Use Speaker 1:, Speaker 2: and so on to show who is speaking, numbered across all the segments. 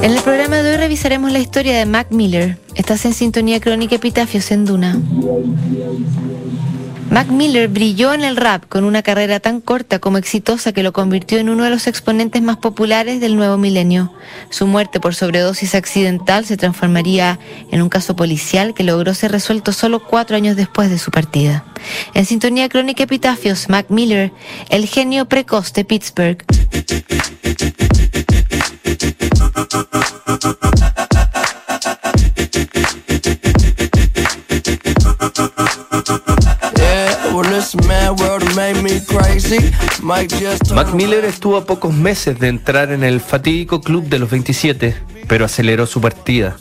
Speaker 1: En el programa de hoy revisaremos la historia de Mac Miller. Estás en sintonía crónica Epitafios en Duna. Mac Miller brilló en el rap con una carrera tan corta como exitosa que lo convirtió en uno de los exponentes más populares del nuevo milenio. Su muerte por sobredosis accidental se transformaría en un caso policial que logró ser resuelto solo cuatro años después de su partida. En sintonía crónica epitafios, Mac Miller, el genio precoz de Pittsburgh.
Speaker 2: Mac Miller estuvo a pocos meses de entrar en el fatídico club de los 27, pero aceleró su partida.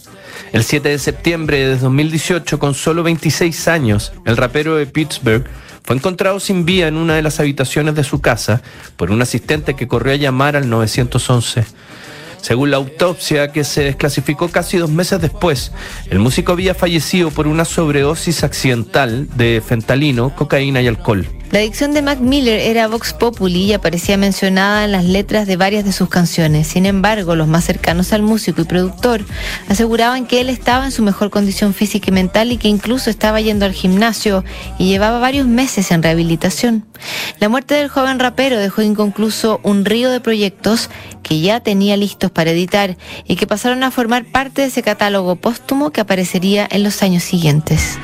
Speaker 2: El 7 de septiembre de 2018, con solo 26 años, el rapero de Pittsburgh fue encontrado sin vía en una de las habitaciones de su casa por un asistente que corrió a llamar al 911. Según la autopsia que se desclasificó casi dos meses después, el músico había fallecido por una sobredosis accidental de fentalino, cocaína y alcohol.
Speaker 1: La adicción de Mac Miller era Vox Populi y aparecía mencionada en las letras de varias de sus canciones. Sin embargo, los más cercanos al músico y productor aseguraban que él estaba en su mejor condición física y mental y que incluso estaba yendo al gimnasio y llevaba varios meses en rehabilitación. La muerte del joven rapero dejó inconcluso un río de proyectos que ya tenía listos para editar y que pasaron a formar parte de ese catálogo póstumo que aparecería en los años siguientes.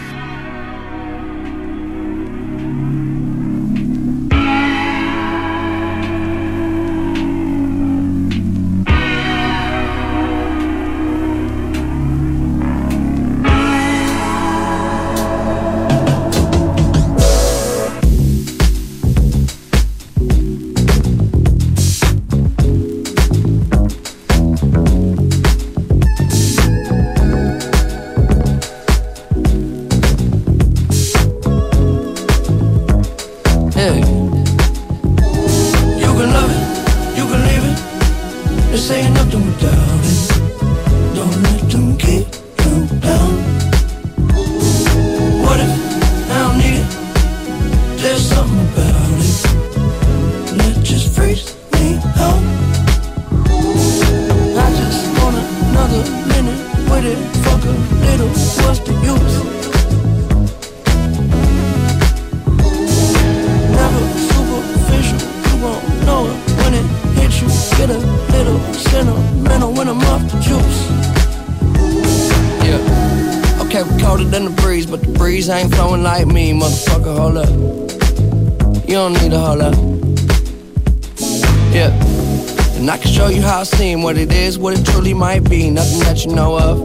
Speaker 3: What it is, what it truly might be. Nothing that you know of.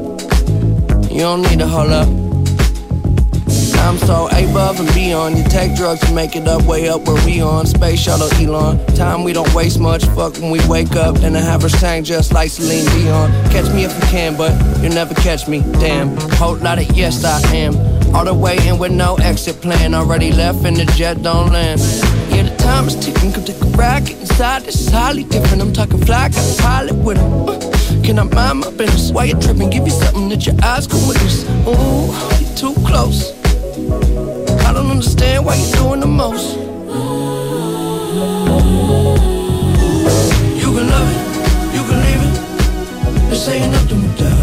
Speaker 3: You don't need to hold up. I'm so above and beyond. You take drugs to make it up, way up where we on. Space shuttle Elon. Time we don't waste much. Fuck when we wake up. Then I have her sang just like Celine Dion. Catch me if you can, but you'll never catch me. Damn. Whole lot of yes, I am. All the way in with no exit plan. Already left and the jet don't land. Time is ticking. Come take a ride. inside. Is highly different. I'm talking fly. Got a pilot with him. Uh, can I mind my business? Why you tripping? Give you something that your eyes can witness. Ooh, you too close. I don't understand why you're doing the most. You can love it, you can leave it. This ain't nothing without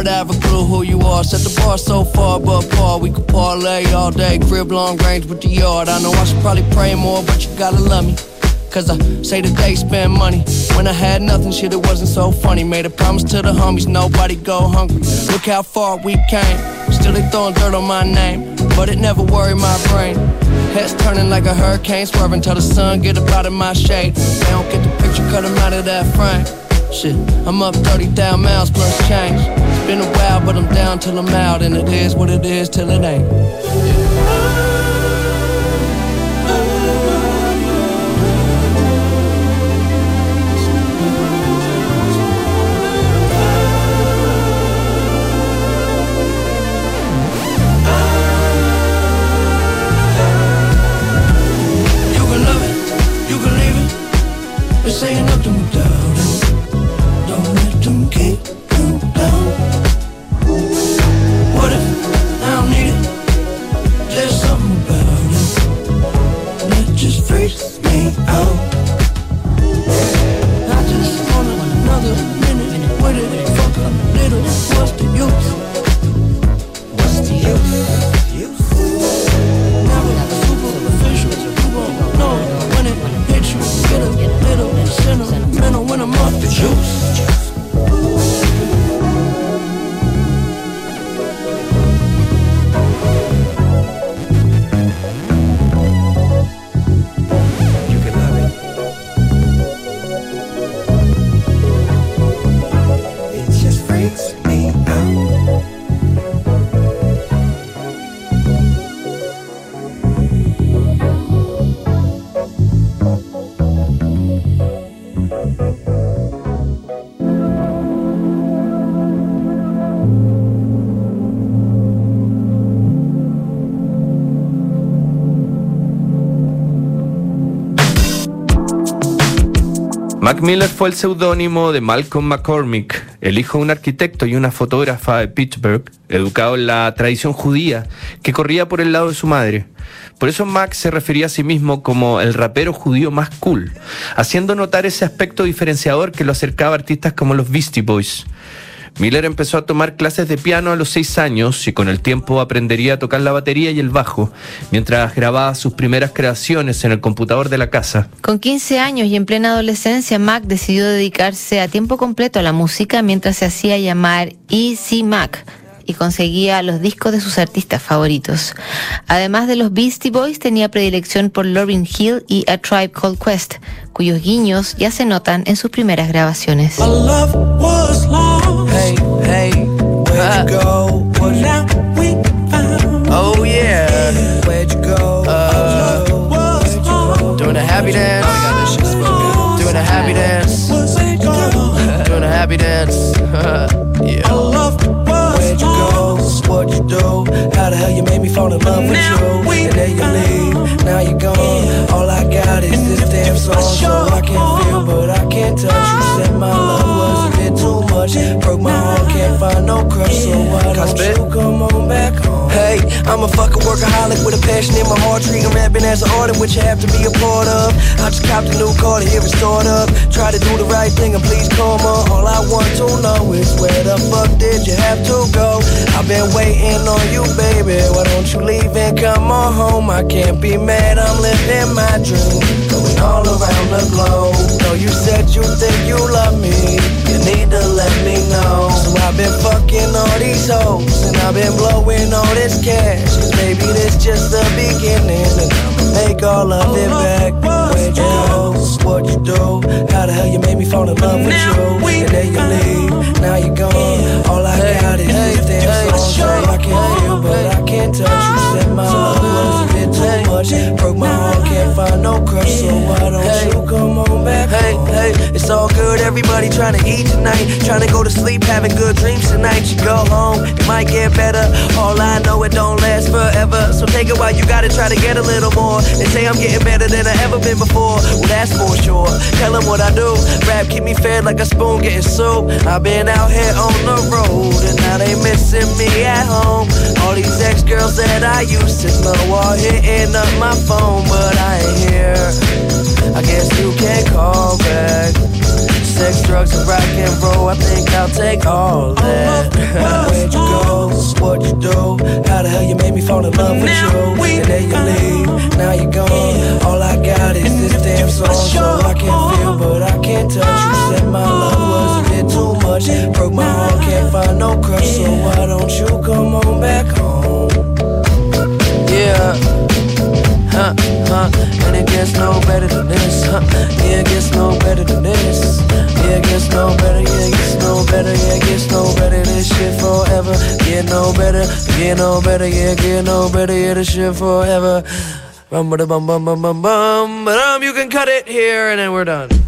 Speaker 3: hard to have a clue who you are? Set the bar so far, but Paul, we could parlay all day. Crib long range with the yard. I know I should probably pray more, but you gotta love me.
Speaker 4: Cause I say that they spend money. When I had nothing, shit, it wasn't so funny. Made a promise to the homies, nobody go hungry. Look how far we came. Still they throwing dirt on my name. But it never worried my brain. Heads turning like a hurricane, swerving till the sun get up out of my shade. They don't get the picture, cut them out of that frame. Shit, I'm up 30,000 miles plus change. It's been a while, but I'm down till I'm out, and it is what it is till it ain't. You can love it, you can leave it.
Speaker 2: Mac Miller fue el seudónimo de Malcolm McCormick, el hijo de un arquitecto y una fotógrafa de Pittsburgh, educado en la tradición judía que corría por el lado de su madre. Por eso Mac se refería a sí mismo como el rapero judío más cool, haciendo notar ese aspecto diferenciador que lo acercaba a artistas como los Beastie Boys. Miller empezó a tomar clases de piano a los seis años y con el tiempo aprendería a tocar la batería y el bajo, mientras grababa sus primeras creaciones en el computador de la casa.
Speaker 1: Con 15 años y en plena adolescencia, Mac decidió dedicarse a tiempo completo a la música mientras se hacía llamar Easy Mac y conseguía los discos de sus artistas favoritos. Además de los Beastie Boys, tenía predilección por Lauryn Hill y A Tribe Called Quest, cuyos guiños ya se notan en sus primeras grabaciones.
Speaker 4: Hey, hey, where'd you uh, go? What now which you have to be a part of. I just copped a new car to hear it start up. Try to do the right thing and please on. All I want to know is where the fuck did you have to go? I've been waiting on you, baby. Why don't you leave and come on home? I can't be mad, I'm living my dream. Going all around the globe. No, you said you think you love me. You need to let me know. So I've been fucking all these hoes. And I've been blowing all this cash. Cause baby, this just the beginning. And I'ma make all of it back. Where'd you go? What you do? How the hell you made me fall in love with you? And then you leave. Now you're gone. All I got is this damn song. I can feel, but I can't touch. You said my love was a bit too much. Broke my heart, can't find no crush. So why don't you come on back? Hey, hey, it's all good. Everybody trying to eat tonight. Trying to go to sleep, having good dreams tonight. You go home, it might get better. All I know, it don't last forever. So take it while you gotta try to get a little more. They say I'm getting better than I ever been before. Well, that's for sure. Tell them what I do. Rap keep me fed like a spoon getting soup. I've been out here on the road, and now they missing me at home. All these ex girls that I used to know are hitting up my phone, but I ain't here. I guess you can't call back. Sex, drugs, and rock and roll. I think I'll take all that. Where'd you go? What'd you do? How the hell you made me fall in love with you? And then you leave. Now you're gone. All I got is this damn song, so I can feel, but I can't touch you. Said my love was much. Broke my heart, can't find no crush, so why don't you come on back home?
Speaker 3: Yeah.
Speaker 4: Huh, huh, and it gets no better than this, huh? Yeah, it gets no better than this. Yeah, it gets no better, yeah, it gets no better, yeah, it gets no better. This shit forever. Get no better, get no better, yeah, get no better, yeah, this shit forever. Rum, ba da bum, bum, bum, bum, bum, ba dum. You can cut it here, and then we're done.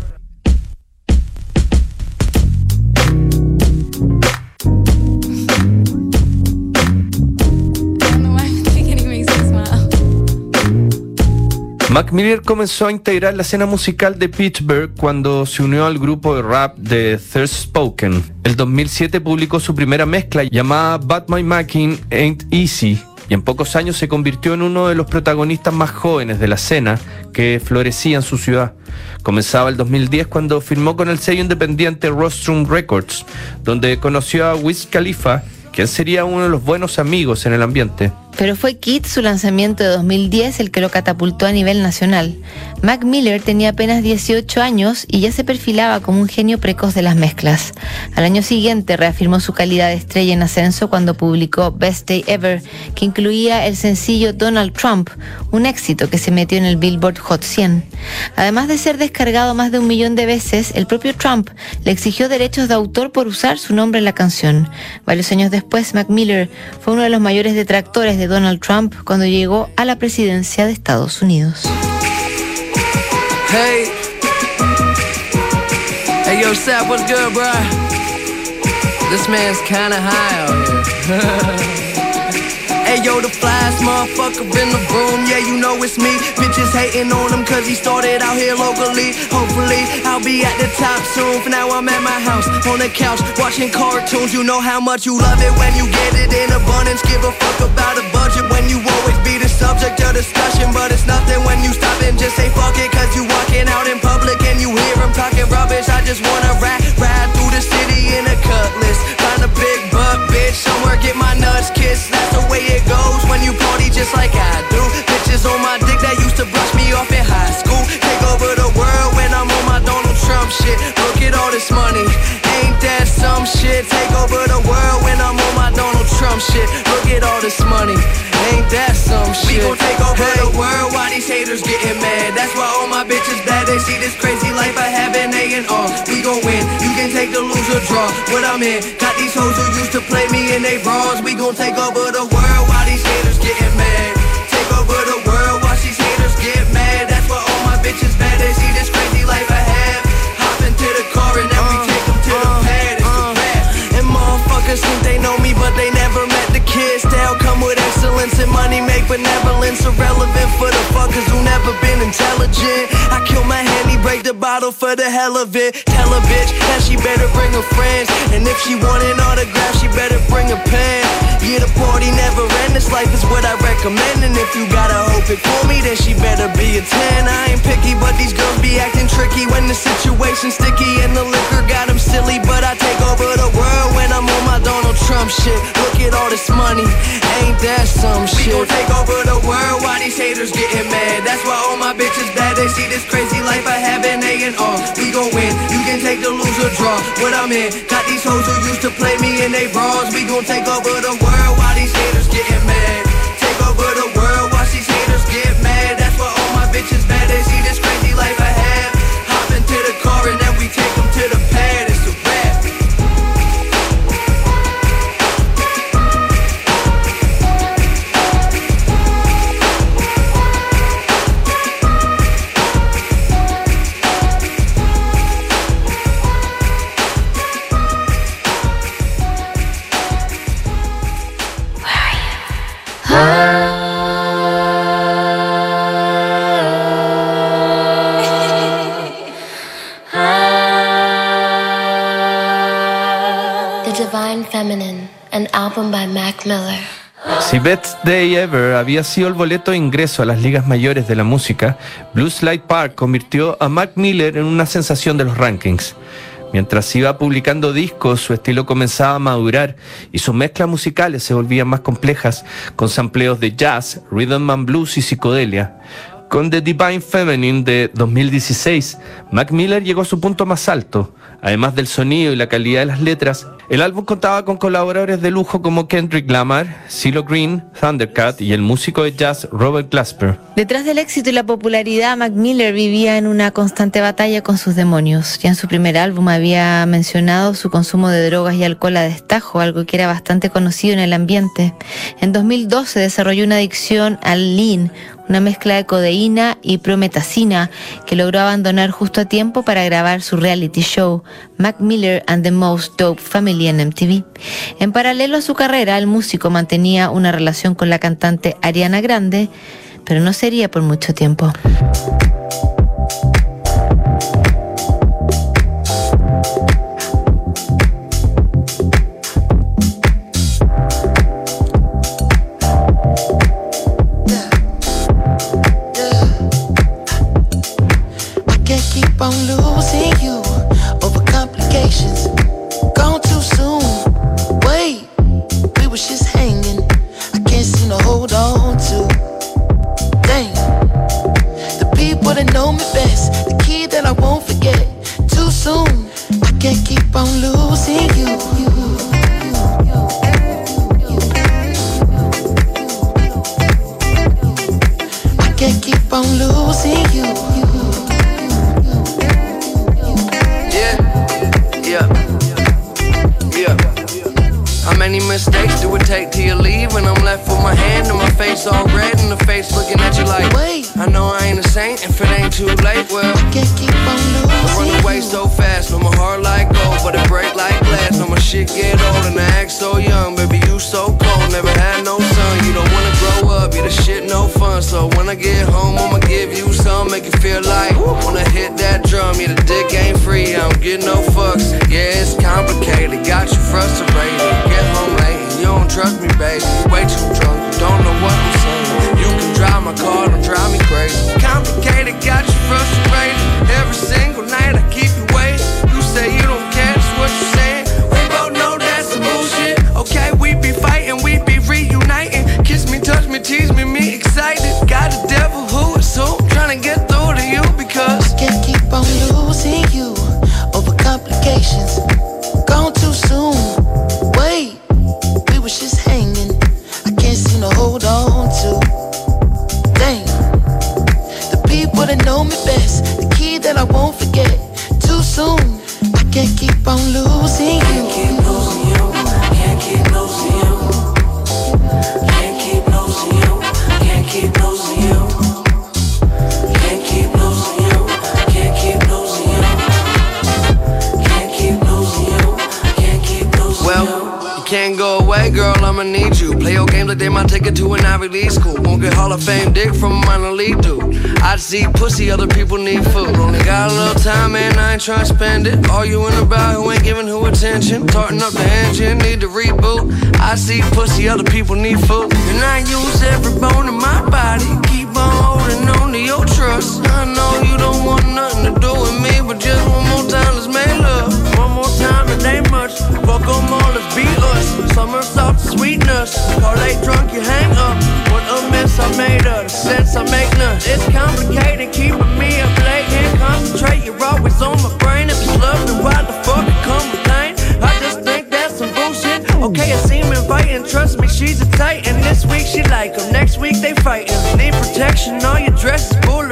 Speaker 2: Mac comenzó a integrar la escena musical de Pittsburgh cuando se unió al grupo de rap de Thirst Spoken. El 2007 publicó su primera mezcla llamada But My Macking Ain't Easy y en pocos años se convirtió en uno de los protagonistas más jóvenes de la escena que florecía en su ciudad. Comenzaba el 2010 cuando firmó con el sello independiente Rostrum Records, donde conoció a Wiz Khalifa, quien sería uno de los buenos amigos en el ambiente.
Speaker 1: Pero fue Kid su lanzamiento de 2010 el que lo catapultó a nivel nacional. Mac Miller tenía apenas 18 años y ya se perfilaba como un genio precoz de las mezclas. Al año siguiente reafirmó su calidad de estrella en ascenso cuando publicó Best Day Ever, que incluía el sencillo Donald Trump, un éxito que se metió en el Billboard Hot 100. Además de ser descargado más de un millón de veces, el propio Trump le exigió derechos de autor por usar su nombre en la canción. Varios años después, Mac Miller fue uno de los mayores detractores de Donald Trump cuando llegó a la presidencia de Estados Unidos.
Speaker 4: Hey. Hey, yo, Sap, what's good, bro? This man's kinda high out here. Hey yo, the flyest motherfucker in the room, yeah, you know it's me. Bitches hating on him cause he started out here locally. Hopefully, I'll be at the top soon. For now, I'm at my house, on the couch, watching cartoons. You know how much you love it when you get it in abundance. Give a fuck about a budget when you always be the subject of discussion. But it's nothing when you stop and just say fuck it cause you walking out in public and you hear him talking rubbish. I just wanna ride, shit. Look at all this money, ain't that some shit? We gon' take over hey. the world while these haters getting mad. That's why all my bitches bad. They see this crazy life I have and they and all. We gon' win. You can take the loser draw. What I'm in, got these hoes who used to play me in they bras. We gon' take over the and money make benevolence irrelevant for the fuckers who never been intelligent. I kill my hand, he break the bottle for the hell of it. Tell a bitch that better bring her friends. And if she want an autograph, she better bring a pen. Yeah, the party never end. This life is what I recommend. And if you gotta hope it for me, then she better be a 10. I ain't picky, but these girls be acting tricky when the situation's sticky and the liquor got them silly. But I take over the world when I'm on my Donald Trump shit. Look at all this money, ain't that some shit? We gon' take over the world while these haters getting mad. That's why all my bitches bad. They see this crazy life I have and they and all. We gon' win. You can take the loser draw. What I'm in, got these hoes who used to play me in they bras. We gon' take over the world while these haters getting mad. Take over the world
Speaker 2: Best Day Ever había sido el boleto de ingreso a las ligas mayores de la música, Blues Light Park convirtió a Mac Miller en una sensación de los rankings. Mientras iba publicando discos, su estilo comenzaba a madurar y sus mezclas musicales se volvían más complejas, con sampleos de jazz, rhythm and blues y psicodelia. Con The Divine Feminine de 2016, Mac Miller llegó a su punto más alto. Además del sonido y la calidad de las letras, El álbum contaba con colaboradores de lujo como Kendrick Lamar, CeeLo Green, Thundercat y el músico de jazz Robert Glasper.
Speaker 1: Detrás del éxito y la popularidad, Mac Miller vivía en una constante batalla con sus demonios. Ya en su primer álbum había mencionado su consumo de drogas y alcohol a destajo, algo que era bastante conocido en el ambiente. En 2012 desarrolló una adicción al lean, una mezcla de codeína y prometacina que logró abandonar justo a tiempo para grabar su reality show Mac Miller and the Most Dope Family en MTV. En paralelo a su carrera, el músico mantenía una relación con la cantante Ariana Grande, pero no sería por mucho tiempo.
Speaker 3: if it ain't too late, well, I
Speaker 5: can't keep on losing. I run away so
Speaker 3: fast, no my heart like gold, but it break like glass. No my shit get old and I act so young, baby you so cold, never had no son. You don't wanna grow up, You the shit no fun. So when I get home, I'ma give you some, make you feel like wanna hit that drum. Yeah the dick ain't free, I don't get no fucks. Yeah it's complicated, got you frustrated. Get home late, you don't trust me, baby. Way too drunk, you don't know what I'm saying. You can drive my car, don't drive me crazy
Speaker 4: complicated, got you.
Speaker 3: Trying to spend it. Arguing about who ain't giving who attention. Tarting up the engine, need to reboot. I see pussy, other people need food. And I use every bone in my body. Keep on holding on to your trust. I know you don't want nothing to do with me, but just one more time, let's make love. One more time, it ain't much. Fuck them all, let's be us. Summer salt, sweetness. Parlay drunk, you hang up. What a mess I made of. Sense I make none. It's complicated, keeping me up on my brain. If it's love, then why the fuck it come complain? I just think that's some bullshit. Okay, I seem inviting. Trust me, she's a titan. This week she like him. Next week they fighting. Need protection, all your dress is bulletproof.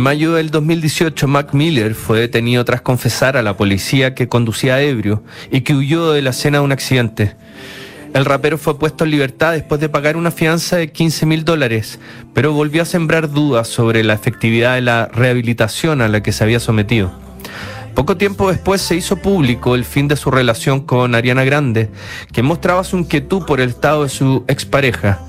Speaker 2: mayo del 2018, Mac Miller fue detenido tras confesar a la policía que conducía ebrio y que huyó de la escena de un accidente. El rapero fue puesto en libertad después de pagar una fianza de 15 mil dólares, pero volvió a sembrar dudas sobre la efectividad de la rehabilitación a la que se había sometido. Poco tiempo después se hizo público el fin de su relación con Ariana Grande, que mostraba su inquietud por el estado de su expareja.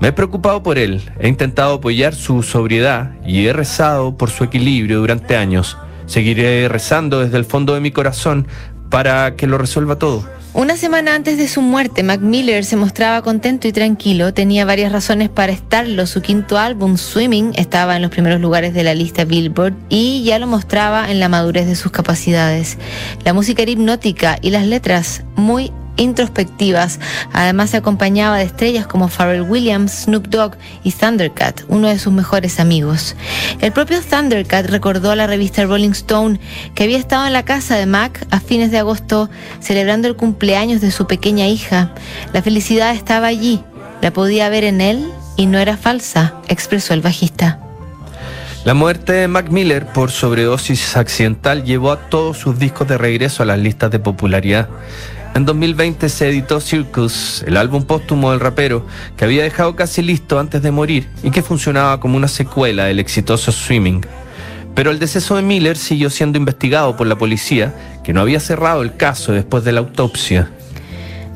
Speaker 2: Me he preocupado por él, he intentado apoyar su sobriedad y he rezado por su equilibrio durante años. Seguiré rezando desde el fondo de mi corazón para que lo resuelva todo.
Speaker 1: Una semana antes de su muerte, Mac Miller se mostraba contento y tranquilo. Tenía varias razones para estarlo. Su quinto álbum, Swimming, estaba en los primeros lugares de la lista Billboard y ya lo mostraba en la madurez de sus capacidades. La música era hipnótica y las letras muy introspectivas. Además se acompañaba de estrellas como Pharrell Williams, Snoop Dogg y Thundercat, uno de sus mejores amigos. El propio Thundercat recordó a la revista Rolling Stone que había estado en la casa de Mac a fines de agosto celebrando el cumpleaños de su pequeña hija. La felicidad estaba allí, la podía ver en él y no era falsa, expresó el bajista.
Speaker 2: La muerte de Mac Miller por sobredosis accidental llevó a todos sus discos de regreso a las listas de popularidad. En 2020 se editó Circus, el álbum póstumo del rapero, que había dejado casi listo antes de morir y que funcionaba como una secuela del exitoso Swimming. Pero el deceso de Miller siguió siendo investigado por la policía, que no había cerrado el caso después de la autopsia.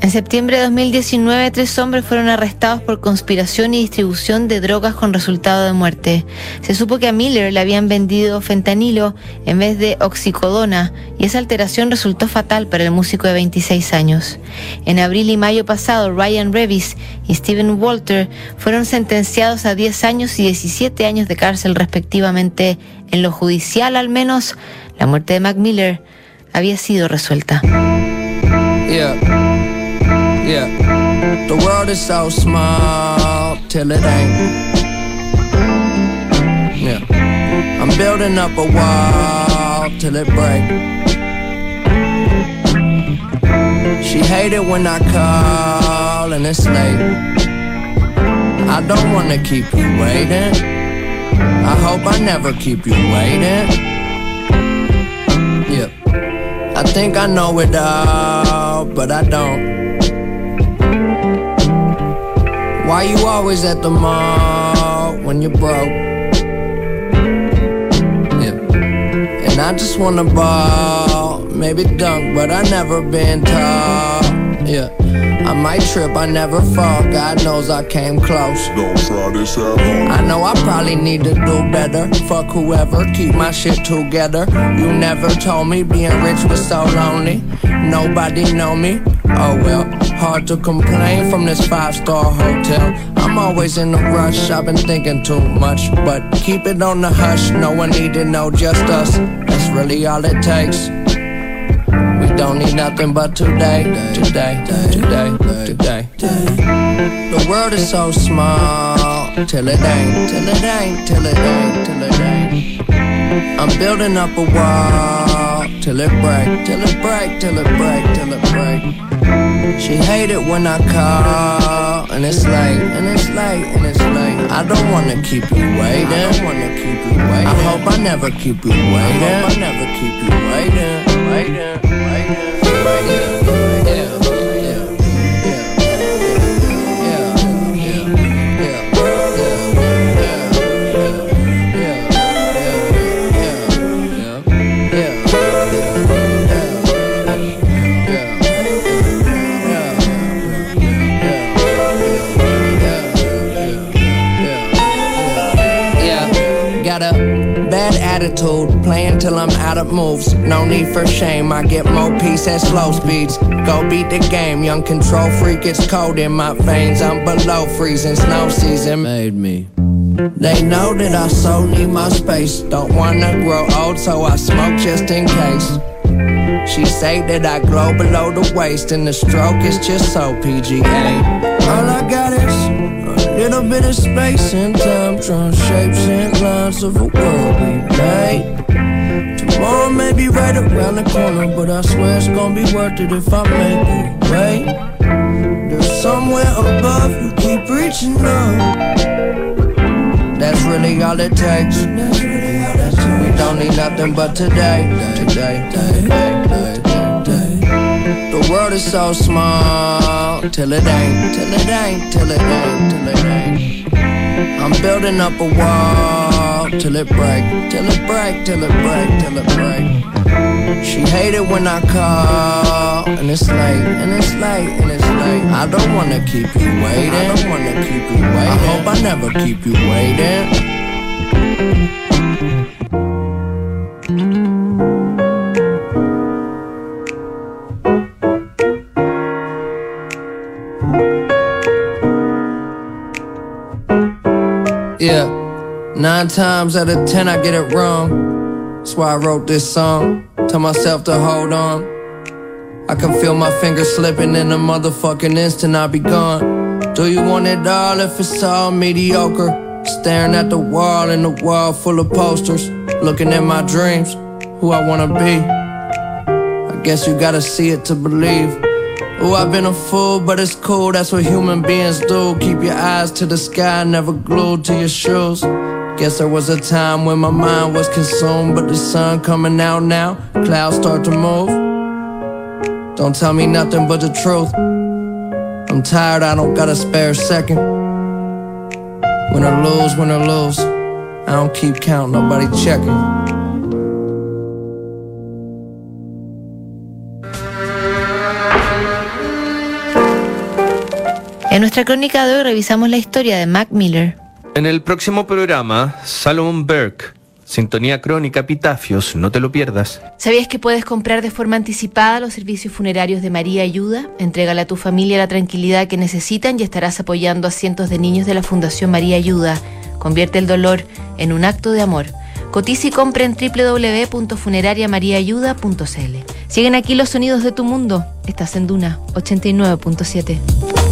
Speaker 1: En septiembre de 2019, tres hombres fueron arrestados por conspiración y distribución de drogas con resultado de muerte. Se supo que a Miller le habían vendido fentanilo en vez de oxicodona y esa alteración resultó fatal para el músico de 26 años. En abril y mayo pasado, Ryan Revis y Steven Walter fueron sentenciados a 10 años y 17 años de cárcel respectivamente. En lo judicial, al menos, la muerte de Mac Miller había sido resuelta.
Speaker 3: Yeah. The world is so small till it ain't. Yeah. I'm building up a wall till it break. She hate it when I call and it's late. I don't wanna keep you waiting. I hope I never keep you waiting. Yeah. I think I know it all, but I don't. Why you always at the mall when you're broke? Yeah. And I just wanna ball, maybe dunk, but I never been tall. Yeah. I might trip, I never fall. God knows I came close.
Speaker 6: Don't try this at home.
Speaker 3: I know I probably need to do better. Fuck whoever, keep my shit together. You never told me being rich was so lonely. Nobody know me. Oh well, hard to complain from this five star hotel. I'm always in a rush, I've been thinking too much. But keep it on the hush, no one need to know, just us. That's really all it takes. We don't need nothing but today, today, today, today. The world is so small, till it ain't, till it ain't, till it ain't, till it ain't. I'm building up a wall, till it break, till it break, till it break, till it break. She hate it when I call, and it's late, and it's late, and it's late. I don't wanna keep you waiting. I don't wanna keep you waiting. I hope I never keep you waiting. I hope I never keep you waiting, waiting, waiting, waiting. Attitude, playing till I'm out of moves. No need for shame, I get more peace at slow speeds. Go beat the game, young control freak, it's cold in my veins. I'm below freezing, snow season made me. They know that I so need my space. Don't wanna grow old, so I smoke just in case. She say that I glow below the waist, and the stroke is just so PGA. All I got is a little bit of space and time, drawing shapes and lines of a world we made. Tomorrow may be right around the corner, but I swear it's gonna be worth it if I make it. Wait, there's somewhere above you keep reaching up. That's really all it takes. Really all it takes. We don't need nothing but today, today, today, today. The world is so small till it ain't, till it ain't, till it ain't, till it ain't. I'm building up a wall till it break, till it break, till it break, till it break. She hate it when I call, and it's late, and it's late, and it's late. I don't wanna keep you waiting. I don't wanna keep you waiting. I hope I never keep you waiting. Times out of ten I get it wrong. That's why I wrote this song. Tell myself to hold on. I can feel my fingers slipping in a motherfucking instant I'll be gone. Do you want it all if it's all mediocre? Staring at the wall in the wall full of posters. Looking at my dreams, who I wanna be. I guess you gotta see it to believe. Oh, I've been a fool, but it's cool, that's what human beings do. Keep your eyes to the sky, never glued to your shoes. Guess there was a time when my mind was consumed, but the sun coming out now, clouds start to move. Don't tell me nothing but the truth. I'm tired, I don't got a spare second. Win or lose, win or lose. I don't keep count, nobody checking.
Speaker 1: En nuestra crónica de hoy revisamos la historia de Mac Miller.
Speaker 2: En el próximo programa, Salomon Burke, Sintonía Crónica, Epitafios, no te lo pierdas.
Speaker 1: ¿Sabías que puedes comprar de forma anticipada los servicios funerarios de María Ayuda? Entrégale a tu familia la tranquilidad que necesitan y estarás apoyando a cientos de niños de la Fundación María Ayuda. Convierte el dolor en un acto de amor. Cotiza y compra en www.funerariamariaayuda.cl. Siguen aquí los sonidos de tu mundo. Estás en Duna 89.7.